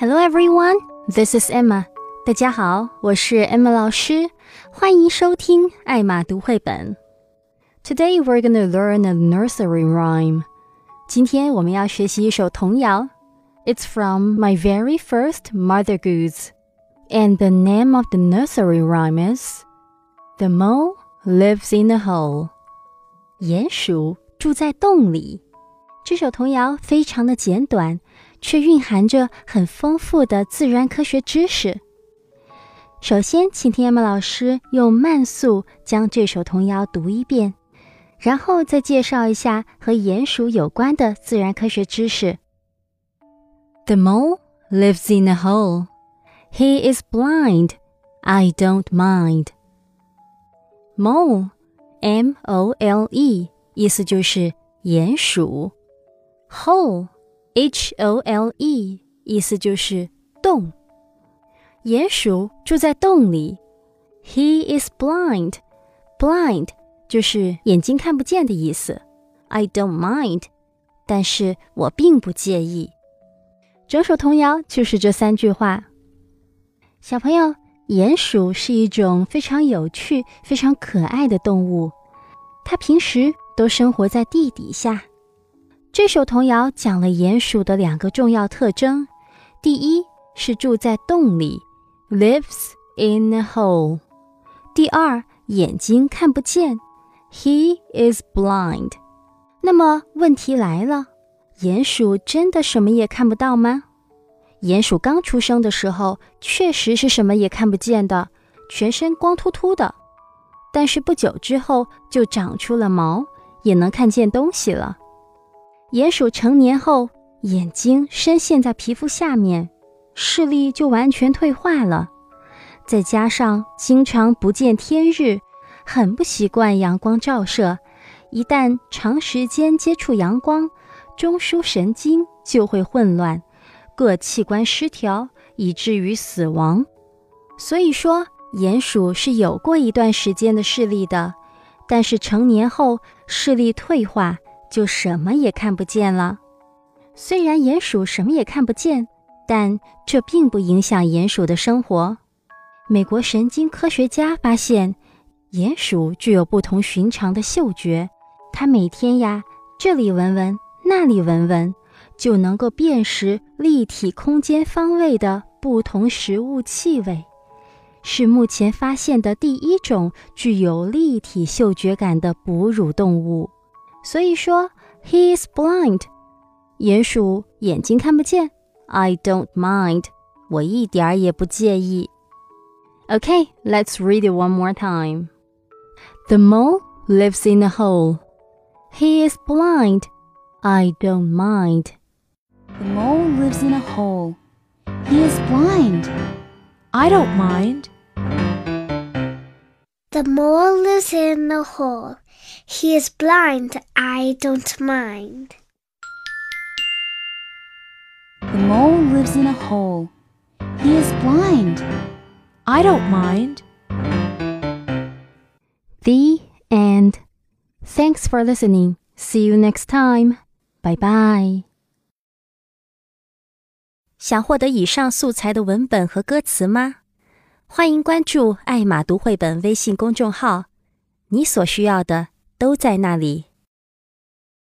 Hello everyone, this is Emma. 大家好，我是 Emma 老师，欢迎收听艾玛读绘本。Today we're gonna learn a nursery rhyme. 今天我们要学习一首童谣。It's from my very first Mother Goose, and the name of the nursery rhyme is The Mole Lives in a Hole. 鼹鼠住在洞里。这首童谣非常的简短， 却蕴含着很丰富的自然科学知识。首先，请听 M 老师用慢速将这首童谣读一遍，然后再介绍一下和鼹鼠有关的自然科学知识。The mole lives in a hole. He is blind. I don't mind. Mole, M-O-L-E，意思就是鼹鼠。Hole, H O L E，意思就是洞。鼹鼠住在洞里。He is blind. Blind 就是眼睛看不见的意思。I don't mind，但是我并不介意。整首童谣就是这三句话。小朋友，鼹鼠是一种非常有趣、非常可爱的动物，它平时都生活在地底下。这首童谣讲了鼹鼠的两个重要特征：第一是住在洞里，lives in a hole；第二，眼睛看不见，he is blind。那么问题来了，鼹鼠真的什么也看不到吗？鼹鼠刚出生的时候确实是什么也看不见的，全身光秃秃的。但是不久之后就长出了毛，也能看见东西了。鼹鼠成年后，眼睛深陷在皮肤下面，视力就完全退化了。再加上经常不见天日，很不习惯阳光照射，一旦长时间接触阳光，中枢神经就会混乱，各器官失调，以至于死亡。所以说，鼹鼠是有过一段时间的视力的，但是成年后视力退化。就什么也看不见了。虽然鼹鼠什么也看不见，但这并不影响鼹鼠的生活。美国神经科学家发现，鼹鼠具有不同寻常的嗅觉。它每天呀，这里闻闻，那里闻闻，就能够辨识立体空间方位的不同食物气味，是目前发现的第一种具有立体嗅觉感的哺乳动物。所以说，he is blind，鼹鼠眼睛看不见。I don't mind，我一点儿也不介意。Okay, let's read it one more time. The mole lives in a hole. He is blind. I don't mind. The mole lives in a hole. He is blind. I don't mind. The mole lives in a hole. He is blind, I don't mind. The mole lives in a hole. He is blind. I don't mind. The end. Thanks for listening. See you next time. Bye bye. 想获得以上素材的文本和歌词吗？ 欢迎关注“爱马读绘本”微信公众号。你所需要的都在那里。